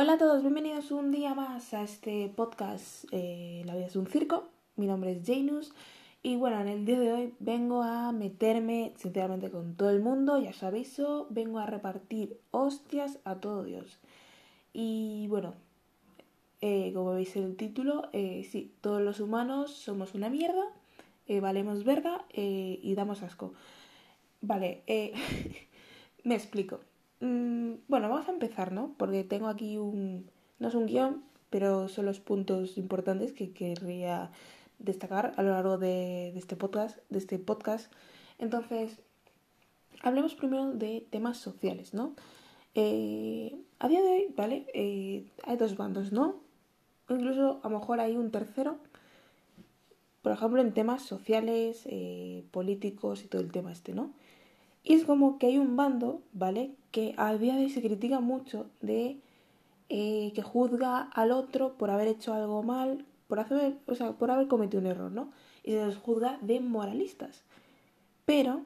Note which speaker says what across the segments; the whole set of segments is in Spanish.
Speaker 1: Hola a todos, bienvenidos un día más a este podcast eh, La vida es un circo. Mi nombre es Janus y bueno, en el día de hoy vengo a meterme sinceramente con todo el mundo, ya os aviso, vengo a repartir hostias a todo Dios. Y bueno, eh, como veis en el título, eh, sí, todos los humanos somos una mierda, valemos verga y damos asco. Vale, me explico. Mm, bueno, vamos a empezar, ¿no? Porque tengo aquí un... no es un guion, pero son los puntos importantes que querría destacar a lo largo de, este podcast. De este podcast. Entonces, hablemos primero de temas sociales, ¿no? Eh, a día de hoy, ¿vale? Eh, hay dos bandos, ¿no? Incluso a lo mejor hay un tercero. Por ejemplo, en temas sociales, eh, políticos y todo el tema este, ¿no? Y es como que hay un bando, ¿vale? Que a día de hoy se critica mucho de eh, que juzga al otro por haber hecho algo mal, por hacer, o sea, por haber cometido un error, ¿no? Y se los juzga de moralistas. Pero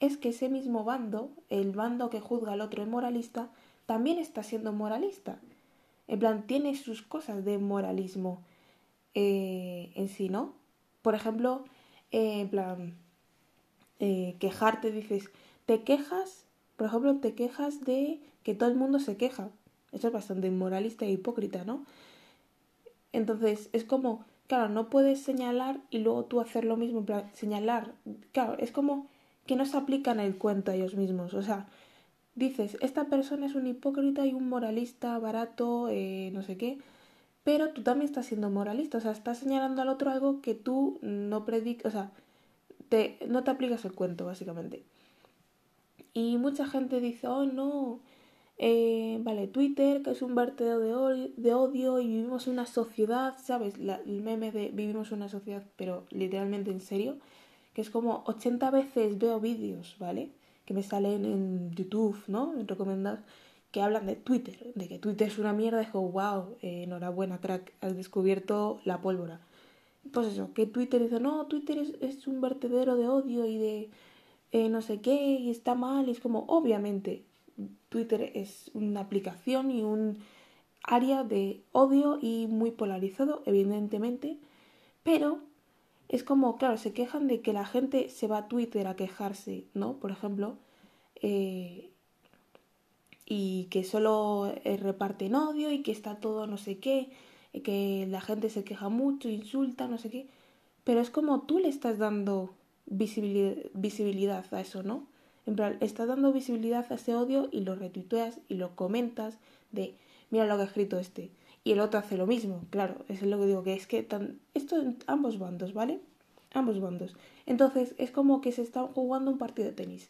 Speaker 1: es que ese mismo bando, el bando que juzga al otro de moralista, también está siendo moralista. En plan, tiene sus cosas de moralismo eh, en sí, ¿no? Por ejemplo, eh, en plan, eh, quejarte, dices, te quejas, por ejemplo, te quejas de que todo el mundo se queja. Eso es bastante inmoralista e hipócrita, ¿no? Entonces, es como, claro, no puedes señalar y luego tú hacer lo mismo, en plan, señalar. Claro, es como que no se aplican el cuento a ellos mismos. O sea, dices, esta persona es un hipócrita y un moralista barato, eh, no sé qué, pero tú también estás siendo moralista. O sea, estás señalando al otro algo que tú no predicas, o sea, no te aplicas el cuento, básicamente. Y mucha gente dice, oh no, eh, vale, Twitter, que es un vertedero de, de odio y vivimos una sociedad, ¿sabes? el meme de vivimos una sociedad, pero literalmente en serio, que es como 80 veces veo vídeos, ¿vale? Que me salen en YouTube, ¿no? En recomendados, que hablan de Twitter, de que Twitter es una mierda, digo, wow, eh, enhorabuena, crack, has descubierto la pólvora pues eso, que Twitter dice, no, Twitter es, un vertedero de odio y de eh, no sé qué, y está mal, y es como, obviamente, Twitter es una aplicación y un área de odio y muy polarizado, evidentemente, pero es como, claro, se quejan de que la gente se va a Twitter a quejarse, ¿no? Por ejemplo, eh, y que solo eh, reparten odio y que está todo no sé qué, que la gente se queja mucho, insulta, no sé qué, pero es como tú le estás dando visibilidad, a eso, ¿no? En plan, estás dando visibilidad a ese odio y lo retuiteas y lo comentas de, mira lo que ha escrito este. Y el otro hace lo mismo, claro, eso es lo que digo, que es que tan, esto en ambos bandos, ¿vale? Ambos bandos. Entonces, es como que se está jugando un partido de tenis.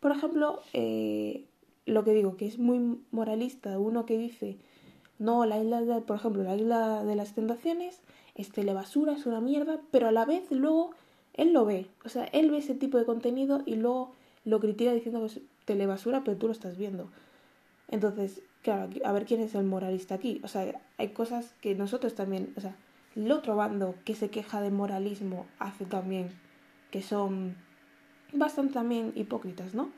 Speaker 1: Por ejemplo, eh, lo que digo, que es muy moralista, uno que dice, no, la isla, de, por ejemplo, la isla de las tentaciones es telebasura, es una mierda, pero a la vez luego él lo ve. O sea, él ve ese tipo de contenido y luego lo critica diciendo que es telebasura, pero tú lo estás viendo. Entonces, claro, a ver quién es el moralista aquí. O sea, hay cosas que nosotros también, o sea, el otro bando que se queja de moralismo hace también, que son bastante también hipócritas, ¿no?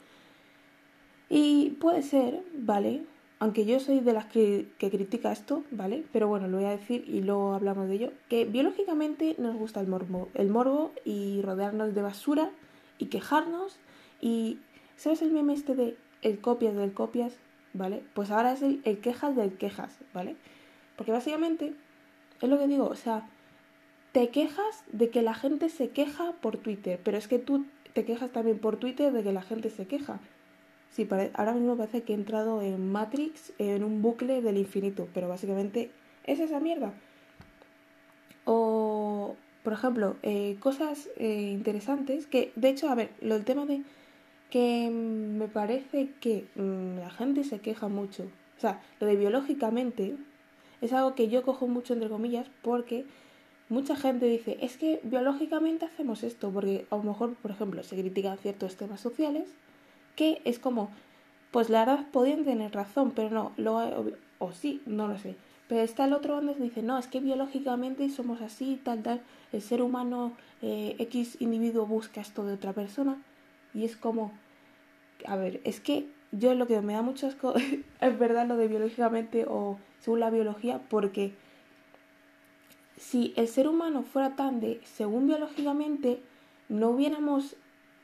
Speaker 1: Y puede ser, ¿vale? Aunque yo soy de las que, critica esto, ¿vale? Pero bueno, lo voy a decir y luego hablamos de ello, que biológicamente nos gusta el morbo, el morbo y rodearnos de basura y quejarnos y ¿sabes el meme este de el copias del copias? ¿Vale? Pues ahora es el, el quejas del quejas, ¿vale? Porque básicamente es lo que digo, o sea, te quejas de que la gente se queja por Twitter, pero es que tú te quejas también por Twitter de que la gente se queja. Sí, ahora mismo parece que he entrado en Matrix, en un bucle del infinito, pero básicamente es esa mierda. O, por ejemplo, eh, cosas eh, interesantes que, de hecho, a ver, lo del tema de que me parece que mm, la gente se queja mucho. O sea, lo de biológicamente es algo que yo cojo mucho entre comillas porque mucha gente dice, es que biológicamente hacemos esto, porque a lo mejor, por ejemplo, se critican ciertos temas sociales que es como, pues la verdad podían tener razón, pero no, lo, o, sí, no lo sé. Pero está el otro donde dice, no, es que biológicamente somos así, tal, tal, el ser humano, eh, X individuo busca esto de otra persona, y es como, a ver, es que yo lo que me da muchas cosas es verdad lo de biológicamente o según la biología, porque si el ser humano fuera tan de según biológicamente, no hubiéramos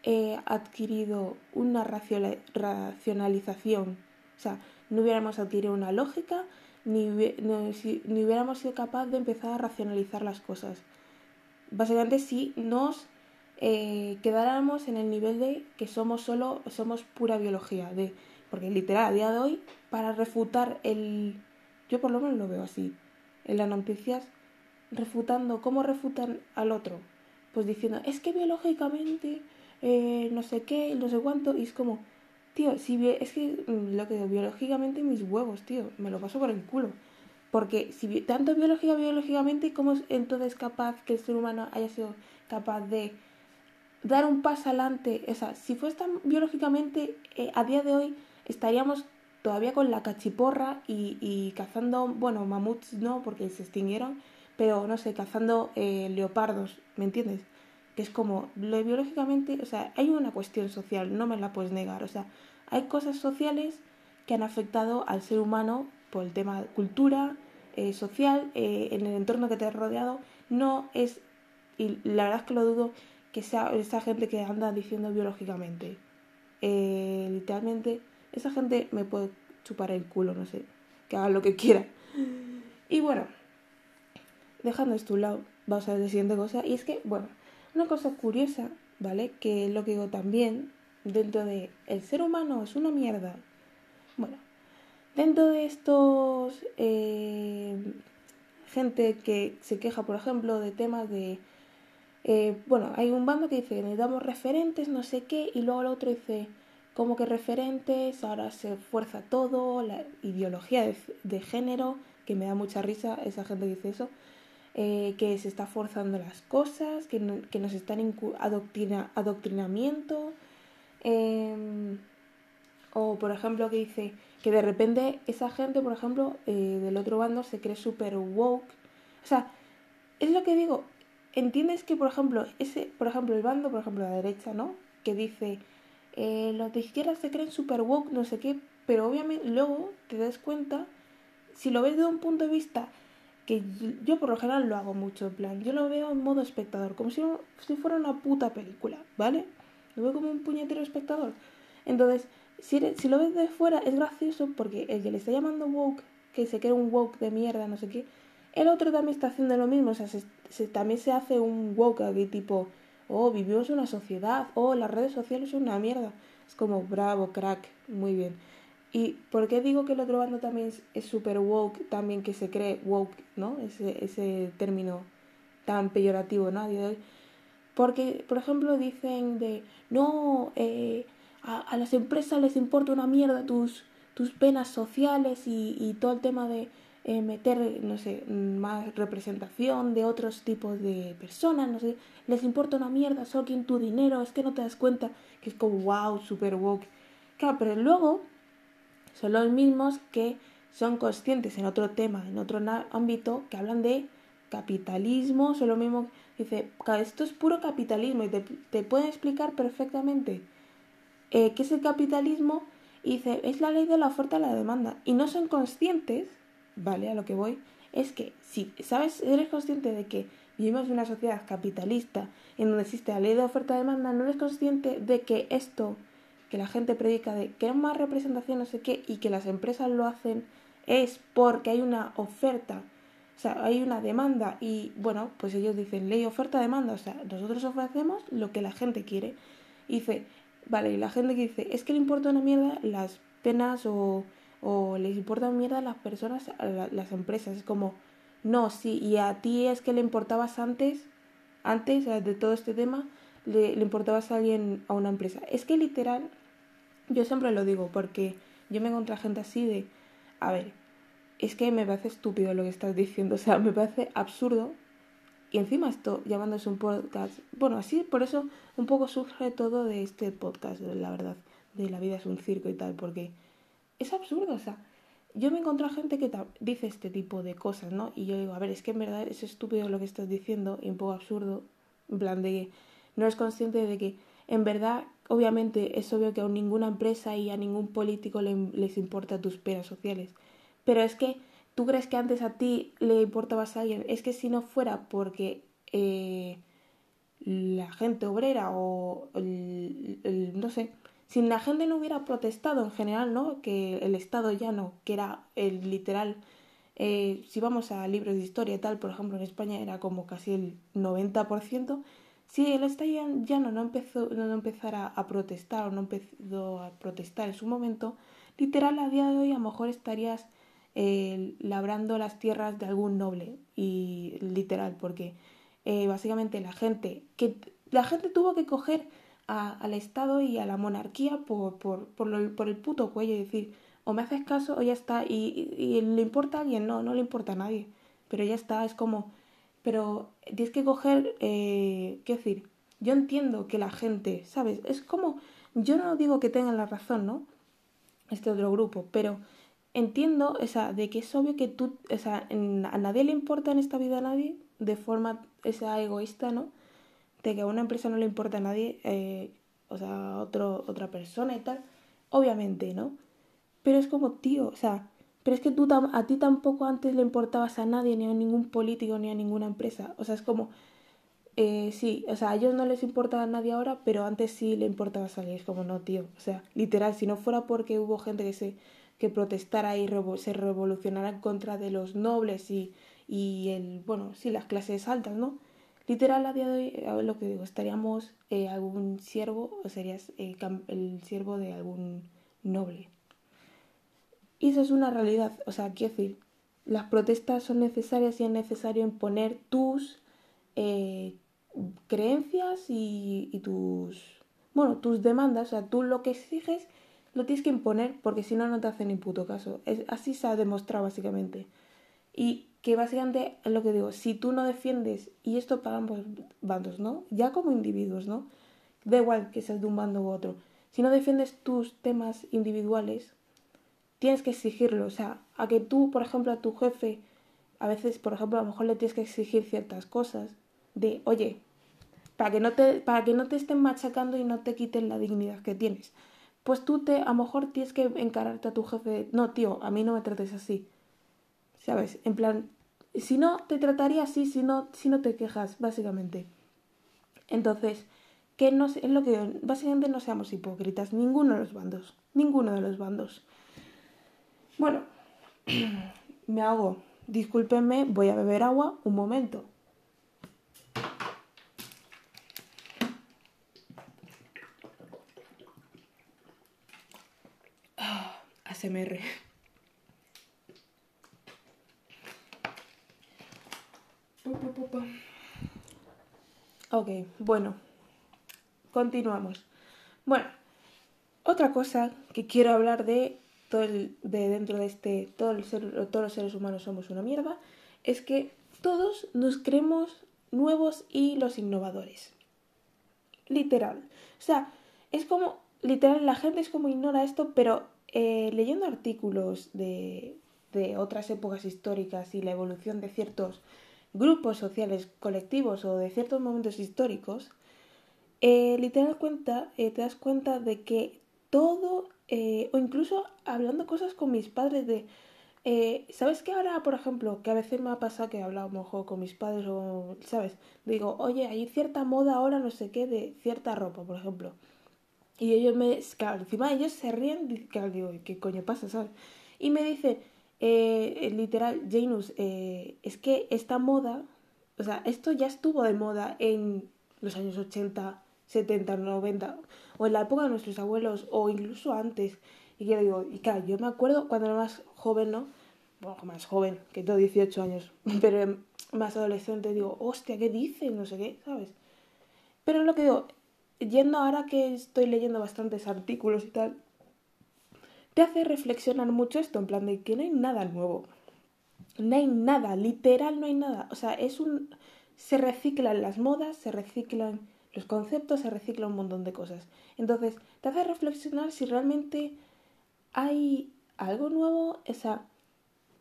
Speaker 1: eh, adquirido una racionalización, o sea, no hubiéramos adquirido una lógica, ni, ni hubiéramos sido capaces de empezar a racionalizar las cosas. Básicamente si nos eh, quedáramos en el nivel de que somos solo, somos pura biología, de, porque literal, a día de hoy, para refutar el, yo por lo menos lo veo así, en las noticias, refutando, ¿cómo refutan al otro? Pues diciendo, es que biológicamente, eh, no sé qué, no sé cuánto, y es como, tío, si es que mm, lo que digo, biológicamente mis huevos, tío, me lo paso por el culo. Porque si tanto biológica, biológicamente, ¿cómo es entonces capaz que el ser humano haya sido capaz de dar un paso adelante, o sea, si fuese tan biológicamente, eh, a día de hoy estaríamos todavía con la cachiporra y, y, cazando, bueno, mamuts no, porque se extinguieron, pero no sé, cazando eh, leopardos, ¿me entiendes? Que es como, lo biológicamente, o sea, hay una cuestión social, no me la puedes negar, o sea, hay cosas sociales que han afectado al ser humano por el tema de cultura, eh, social, en el entorno que te ha rodeado, no es, y la verdad es que lo dudo, que sea esa gente que anda diciendo biológicamente. Eh, literalmente, esa gente me puede chupar el culo, no sé, que haga lo que quiera. Y bueno, dejando esto a un lado, vamos a ver la siguiente cosa. Y es que, bueno, una cosa curiosa, ¿vale? Que es lo que digo también, dentro de el ser humano es una mierda. Bueno, dentro de estos eh, gente que se queja, por ejemplo, de temas de eh, bueno, hay un bando que dice que necesitamos referentes, no sé qué, y luego el otro dice, como que referentes, ahora se fuerza todo, la ideología de, género, que me da mucha risa, esa gente dice eso, eh, que se está forzando las cosas, que, que nos están adoctrina adoctrinamiento, em, o por ejemplo que dice que de repente esa gente, por ejemplo, eh, del otro bando se cree super woke, o sea, es lo que digo, entiendes que, por ejemplo, ese, por ejemplo, el bando, por ejemplo, la derecha, ¿no? Que dice, eh, los de izquierda se creen super woke, no sé qué, pero obviamente luego te das cuenta, si lo ves de un punto de vista que yo por lo general lo hago mucho, en plan, yo lo veo en modo espectador, como si, fuera una puta película, ¿vale? Lo veo como un puñetero espectador. Entonces, si, si lo ves de fuera es gracioso porque el que le está llamando woke, que se cree un woke de mierda, no sé qué, el otro también está haciendo lo mismo, o sea, se, también se hace un woke aquí tipo, oh, vivimos en una sociedad, oh, las redes sociales son una mierda. Es como, bravo, crack, muy bien. ¿Y por qué digo que el otro bando también es súper woke, también que se cree woke, ¿no? Ese, ese término tan peyorativo, ¿no? Porque, por ejemplo, dicen de, no, eh, a, las empresas les importa una mierda tus, tus penas sociales y, y todo el tema de eh, meter, no sé, más representación de otros tipos de personas, no sé, les importa una mierda, solo tu dinero, es que no te das cuenta que es como wow, super woke. Claro, pero luego son los mismos que son conscientes en otro tema, en otro ámbito, que hablan de capitalismo, son lo mismo, dice, esto es puro capitalismo y te, te pueden explicar perfectamente eh, qué es el capitalismo y dice, es la ley de la oferta y la demanda. Y no son conscientes ¿vale? A lo que voy es que si sabes, eres consciente de que vivimos en una sociedad capitalista en donde existe la ley de oferta-demanda, no eres consciente de que esto que la gente predica de que más representación, no sé qué, y que las empresas lo hacen, es porque hay una oferta, o sea, hay una demanda y bueno, pues ellos dicen ley oferta-demanda, o sea, nosotros ofrecemos lo que la gente quiere. Y dice, vale, y la gente que dice, es que le importa una mierda las penas o o les importa mierda a las personas, a las empresas. Es como, no, sí, y a ti es que le importabas antes, antes de todo este tema, le, le importabas a alguien, a una empresa. Es que literal, yo siempre lo digo, porque yo me encontré gente así de, a ver, es que me parece estúpido lo que estás diciendo, o sea, me parece absurdo. Y encima esto llamándose un podcast, bueno, así por eso un poco surge todo de este podcast, la verdad, de la vida es un circo y tal, porque es absurdo, o sea, yo me encontré gente que dice este tipo de cosas, ¿no? Y yo digo, a ver, es que en verdad es estúpido lo que estás diciendo y un poco absurdo, en plan de que no eres consciente de que en verdad obviamente es obvio que a ninguna empresa y a ningún político les importa tus penas sociales. Pero es que tú crees que antes a ti le importabas a alguien. Es que si no fuera porque eh, la gente obrera o no sé, si la gente no hubiera protestado en general, ¿no? Que el Estado ya no, que era el literal. Eh, si vamos a libros de historia y tal, por ejemplo, en España era como casi el 90%. Si el ya no, empezó, no empezara a protestar o no empezó a protestar en su momento, literal a día de hoy a lo mejor estarías eh, labrando las tierras de algún noble. Y literal, porque eh, básicamente la gente, que la gente tuvo que coger al Estado y a la monarquía por, por, por, el puto cuello y decir, o me haces caso o ya está, y, y, le importa a alguien, no, no le importa a nadie, pero ya está, es como, pero tienes que coger, eh, ¿qué decir? Yo entiendo que la gente, ¿sabes? Es como, yo no digo que tengan la razón, ¿no? Este otro grupo, pero entiendo, o sea, de que es obvio que tú, o sea, a nadie le importa en esta vida a nadie, de forma esa egoísta, ¿no? De que a una empresa no le importa a nadie, eh, o sea, a otro, otra persona y tal, obviamente, ¿no? Pero es como, tío, o sea, pero es que tú a ti tampoco antes le importabas a nadie, ni a ningún político, ni a ninguna empresa. O sea, es como, eh, sí, o sea, a ellos no les importa a nadie ahora, pero antes sí le importaba a alguien. Es como, no, tío. O sea, literal, si no fuera porque hubo gente que se que protestara y se revolucionara en contra de los nobles y, y el, bueno, sí, las clases altas, ¿no? Literal, a día de hoy, eh, lo que digo, estaríamos eh, algún siervo, o serías eh, el siervo de algún noble. Y eso es una realidad, o sea, quiero decir, las protestas son necesarias y es necesario imponer tus eh, creencias y, tus, bueno, tus demandas, o sea, tú lo que exiges lo tienes que imponer porque si no, no te hacen ni puto caso. Es, así se ha demostrado básicamente. Y que básicamente es lo que digo, si tú no defiendes, y esto para ambos bandos, ¿no? Ya como individuos, ¿no? Da igual que seas de un bando u otro. Si no defiendes tus temas individuales, tienes que exigirlo. O sea, a que tú, por ejemplo, a tu jefe, a veces, por ejemplo, a lo mejor le tienes que exigir ciertas cosas. De, oye, para que no te, para que no te estén machacando y no te quiten la dignidad que tienes pues tú te, a lo mejor tienes que encararte a tu jefe, no, tío, a mí no me trates así. ¿Sabes? En plan, si no, te trataría así, si no, si no te quejas, básicamente. Entonces, que no es lo que básicamente no seamos hipócritas, ninguno de los bandos, ninguno de los bandos. Bueno, me hago, discúlpenme, voy a beber agua un momento. ASMR. Ok, bueno, continuamos. Bueno, otra cosa que quiero hablar de de dentro de este todo el ser, todos los seres humanos somos una mierda es que todos nos creemos nuevos y los innovadores. Literal. O sea, es como literal la gente es como ignora esto, pero eh, leyendo artículos de, de otras épocas históricas y la evolución de ciertos grupos sociales colectivos o de ciertos momentos históricos, eh, literal cuenta, eh, te das cuenta de que todo, eh, o incluso hablando cosas con mis padres de, eh, ¿sabes qué ahora, por ejemplo, que a veces me ha pasado que he hablado mejor con mis padres o, ¿sabes? Digo, oye, hay cierta moda ahora, no sé qué, de cierta ropa, por ejemplo. Y ellos me, claro, encima ellos se ríen, claro, digo, ¿qué coño pasa? Y me dice, eh, literal, Janus, eh, es que esta moda, o sea, esto ya estuvo de moda en los años 80, 70, 90, o en la época de nuestros abuelos, o incluso antes. Y yo digo, y claro, yo me acuerdo cuando era más joven, ¿no? Bueno, más joven, que tengo 18 años, pero más adolescente, digo, hostia, ¿qué dices? No sé qué, ¿sabes? Pero lo que digo, yendo ahora que estoy leyendo bastantes artículos y tal, te hace reflexionar mucho esto, en plan de que no hay nada nuevo. No hay nada, literal no hay nada. O sea, es un... Se reciclan las modas, se reciclan los conceptos, se recicla un montón de cosas. Entonces, te hace reflexionar si realmente hay algo nuevo, o sea,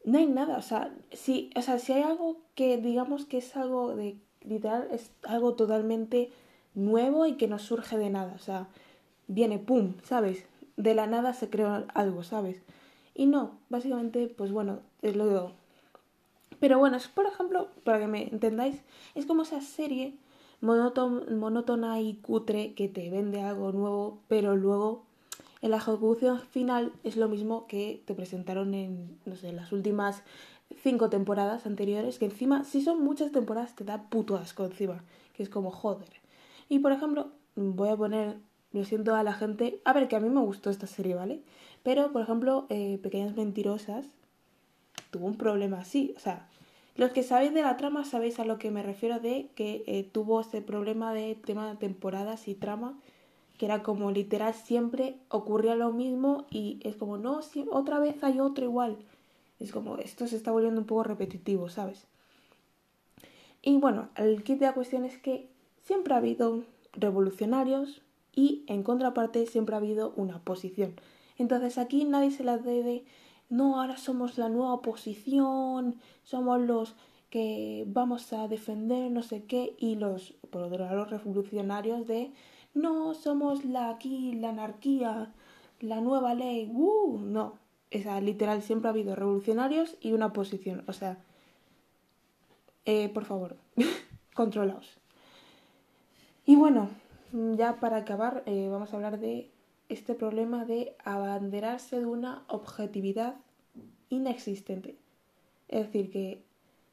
Speaker 1: no hay nada, o sea, si, o sea, si hay algo que digamos que es algo de literal, es algo totalmente nuevo y que no surge de nada, o sea, viene, ¡pum!, ¿sabes? De la nada se creó algo, ¿sabes? Y no, básicamente, pues bueno, es lo de... Pero bueno, es por ejemplo, para que me entendáis, es como esa serie monótona y cutre que te vende algo nuevo, pero luego en la ejecución final es lo mismo que te presentaron en, no sé, las últimas cinco temporadas anteriores, que encima, si son muchas temporadas, te da puto asco encima, que es como joder. Y por ejemplo, voy a poner, lo siento a la gente, a ver, que a mí me gustó esta serie, ¿vale? Pero, por ejemplo, eh, Pequeñas Mentirosas tuvo un problema así, o sea, los que sabéis de la trama sabéis a lo que me refiero de que eh, tuvo este problema de tema de temporadas y trama, que era como literal siempre ocurría lo mismo y es como, no, si, otra vez hay otro igual. Es como, esto se está volviendo un poco repetitivo, ¿sabes? Y bueno, el kit de la cuestión es que siempre ha habido revolucionarios y en contraparte siempre ha habido una oposición. Entonces aquí nadie se la debe no, ahora somos la nueva oposición, somos los que vamos a defender no sé qué, y los, por otro lado, los revolucionarios de, no, somos la aquí, la anarquía, la nueva ley, uh, no. Esa, literal, siempre ha habido revolucionarios y una oposición. O sea, eh, por favor, controlaos. Y bueno, ya para acabar, eh, vamos a hablar de este problema de abanderarse de una objetividad inexistente. Es decir, que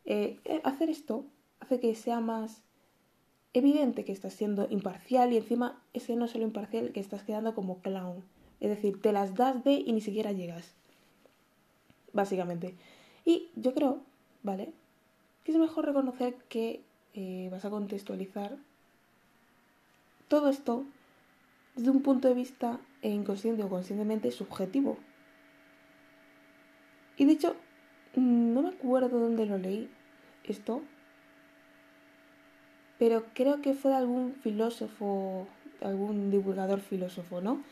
Speaker 1: eh, hacer esto hace que sea más evidente que estás siendo imparcial y encima ese no solo imparcial, que estás quedando como clown. Es decir, te las das de y ni siquiera llegas. Básicamente. Y yo creo, ¿vale? Que es mejor reconocer que eh, vas a contextualizar todo esto desde un punto de vista inconsciente o conscientemente subjetivo. Y de hecho, no me acuerdo dónde lo leí esto, pero creo que fue de algún filósofo, algún divulgador filósofo, ¿no?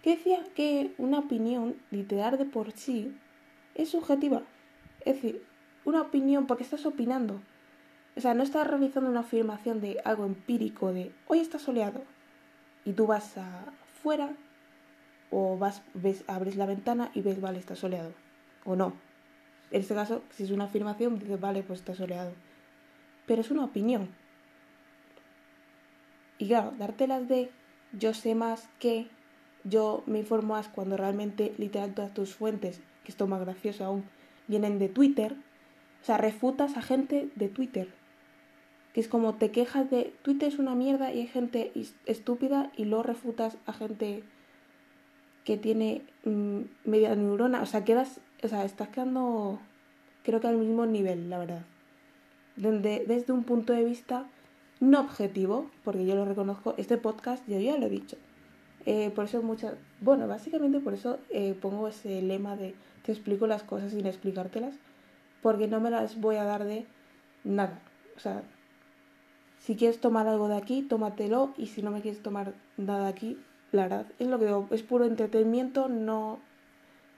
Speaker 1: Que decía que una opinión literal de por sí es subjetiva. Es decir, una opinión porque estás opinando. O sea, no estás realizando una afirmación de algo empírico de hoy está soleado y tú vas afuera o vas, ves, abres la ventana y ves, vale, está soleado. O no. En este caso, si es una afirmación, dices, vale, pues está soleado. Pero es una opinión. Y claro, dártelas de yo sé más que yo me informo más cuando realmente literal todas tus fuentes, que esto más gracioso aún, vienen de Twitter. O sea, refutas a gente de Twitter. Que es como te quejas de Twitter es una mierda y hay gente estúpida y luego refutas a gente que tiene mm, media neurona. O sea, quedas, o sea, estás quedando, creo que al mismo nivel, la verdad. Donde, desde un punto de vista no objetivo, porque yo lo reconozco, este podcast yo ya lo he dicho. Eh, por eso muchas, bueno, básicamente por eso eh, pongo ese lema de te explico las cosas sin explicártelas, porque no me las voy a dar de nada. O sea, si quieres tomar algo de aquí, tómatelo. Y si no me quieres tomar nada de aquí, la verdad, es lo que digo, es puro entretenimiento, no,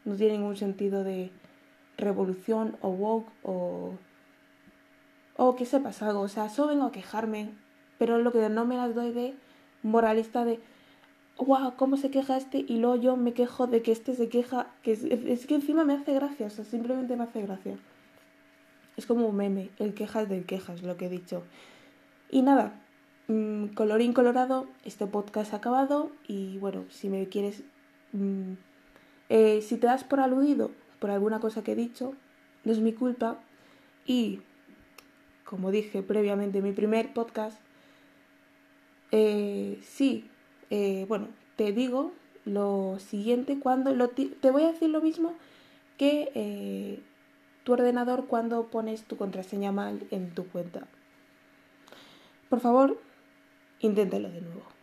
Speaker 1: no tiene ningún sentido de revolución o woke o, o que sepas algo. O sea, solo vengo a quejarme, pero es lo que no me las doy de moralista de wow, cómo se queja este y luego yo me quejo de que este se queja, que es, es, que encima me hace gracia, o sea, simplemente me hace gracia. Es como un meme, el quejas del quejas, lo que he dicho. Y nada, mm, colorín colorado, este podcast ha acabado y bueno, si me quieres, mm, eh, si te das por aludido por alguna cosa que he dicho, no es mi culpa y, como dije previamente en mi primer podcast, eh, sí, eh, bueno, te digo lo siguiente cuando te voy a decir lo mismo que tu ordenador cuando pones tu contraseña mal en tu cuenta. Por favor, inténtalo de nuevo.